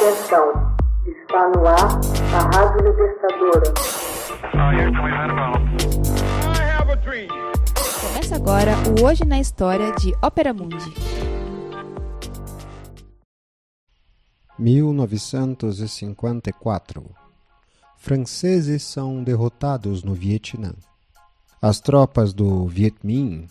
Atenção, está no ar a Rádio Libertadora. Começa agora o Hoje na História de Ópera Mundi. 1954 Franceses são derrotados no Vietnã. As tropas do Viet Minh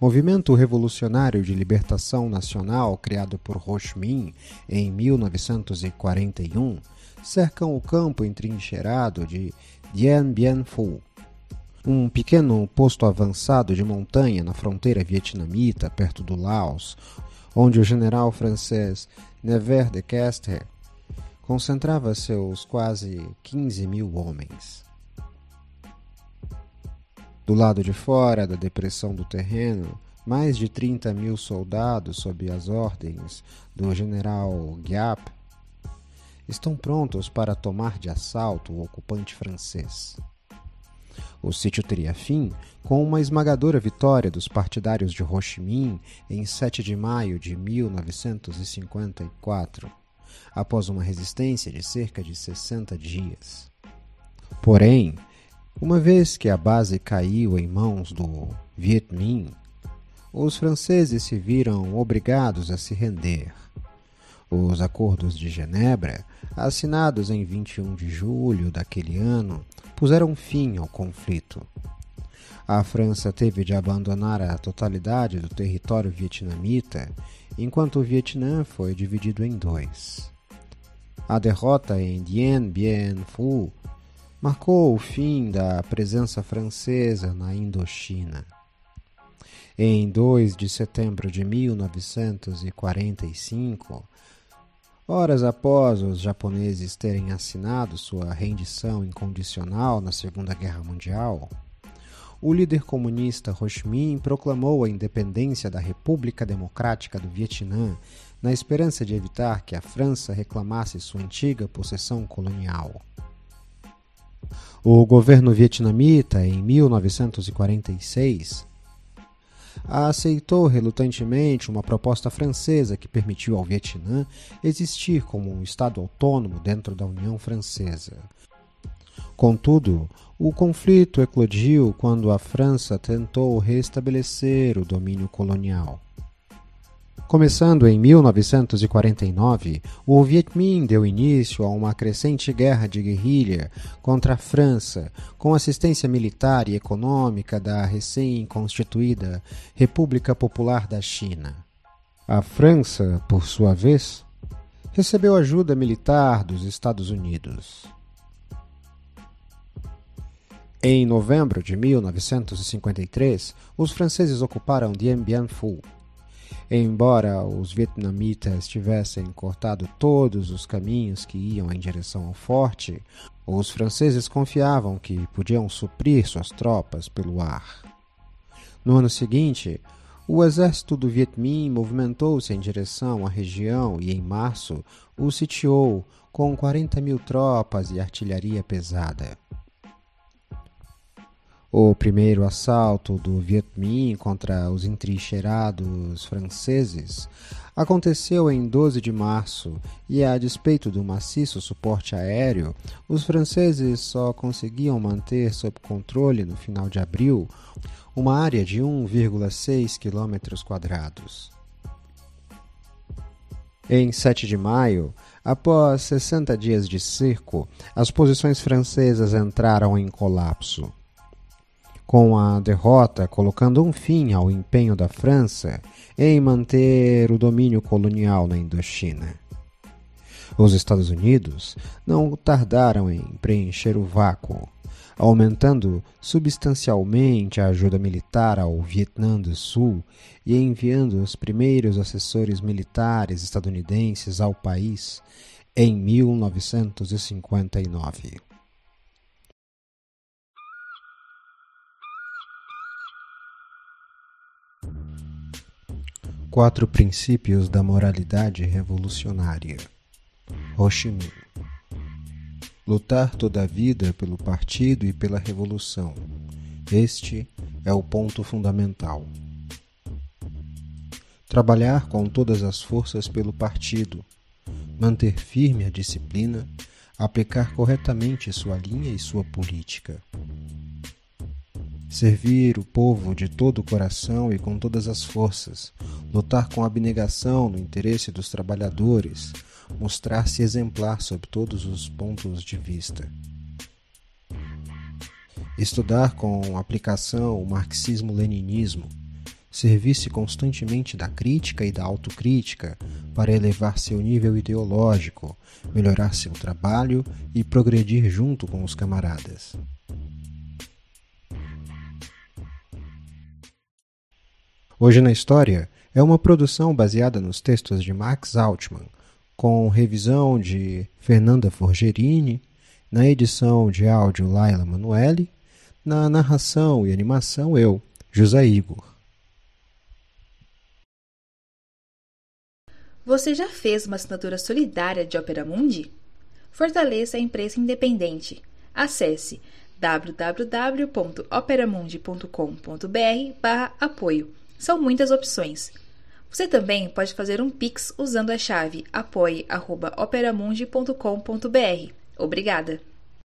movimento revolucionário de libertação nacional criado por Ho Chi Minh em 1941, cercam o campo entrincheirado de Dien Bien Phu, um pequeno posto avançado de montanha na fronteira vietnamita, perto do Laos, onde o general francês Nevers de Castres concentrava seus quase 15 mil homens. Do lado de fora da depressão do terreno, mais de 30 mil soldados, sob as ordens do general Giap, estão prontos para tomar de assalto o ocupante francês. O sítio teria fim com uma esmagadora vitória dos partidários de Ho Chi Minh em 7 de maio de 1954, após uma resistência de cerca de 60 dias. Porém, uma vez que a base caiu em mãos do Viet Minh, os franceses se viram obrigados a se render. Os Acordos de Genebra, assinados em 21 de julho daquele ano, puseram fim ao conflito. A França teve de abandonar a totalidade do território vietnamita, enquanto o Vietnã foi dividido em dois. A derrota em Dien Bien Phu marcou o fim da presença francesa na Indochina. Em 2 de setembro de 1945, horas após os japoneses terem assinado sua rendição incondicional na Segunda Guerra Mundial, o líder comunista Ho Chi Minh proclamou a independência da República Democrática do Vietnã na esperança de evitar que a França reclamasse sua antiga possessão colonial. O governo vietnamita, em 1946, aceitou relutantemente uma proposta francesa que permitiu ao Vietnã existir como um Estado autônomo dentro da União Francesa. Contudo, o conflito eclodiu quando a França tentou restabelecer o domínio colonial. Começando em 1949, o Viet Minh deu início a uma crescente guerra de guerrilha contra a França, com assistência militar e econômica da recém-constituída República Popular da China. A França, por sua vez, recebeu ajuda militar dos Estados Unidos. Em novembro de 1953, os franceses ocuparam Dien Bien Phu, Embora os vietnamitas tivessem cortado todos os caminhos que iam em direção ao forte, os franceses confiavam que podiam suprir suas tropas pelo ar. No ano seguinte, o exército do Viet Minh movimentou-se em direção à região e, em março, o sitiou com 40 mil tropas e artilharia pesada. O primeiro assalto do Viet Minh contra os entrincheirados franceses aconteceu em 12 de março e, a despeito do maciço suporte aéreo, os franceses só conseguiam manter sob controle no final de abril uma área de 1,6 km quadrados. Em 7 de maio, após 60 dias de cerco, as posições francesas entraram em colapso com a derrota colocando um fim ao empenho da França em manter o domínio colonial na Indochina. Os Estados Unidos não tardaram em preencher o vácuo, aumentando substancialmente a ajuda militar ao Vietnã do Sul e enviando os primeiros assessores militares estadunidenses ao país em 1959. Quatro princípios da moralidade revolucionária. Ho Chi Minh. Lutar toda a vida pelo partido e pela revolução. Este é o ponto fundamental. Trabalhar com todas as forças pelo partido, manter firme a disciplina, aplicar corretamente sua linha e sua política. Servir o povo de todo o coração e com todas as forças, lutar com abnegação no interesse dos trabalhadores, mostrar-se exemplar sob todos os pontos de vista. Estudar com aplicação o marxismo-leninismo, servir-se constantemente da crítica e da autocrítica para elevar seu nível ideológico, melhorar seu trabalho e progredir junto com os camaradas. Hoje na História é uma produção baseada nos textos de Max Altman, com revisão de Fernanda Forgerini, na edição de áudio Laila Manuelle, na narração e animação eu, José Igor. Você já fez uma assinatura solidária de Opera Mundi? Fortaleça a imprensa independente. Acesse www.operamundi.com.br/apoio são muitas opções. Você também pode fazer um Pix usando a chave apoie.operamundi.com.br. Obrigada!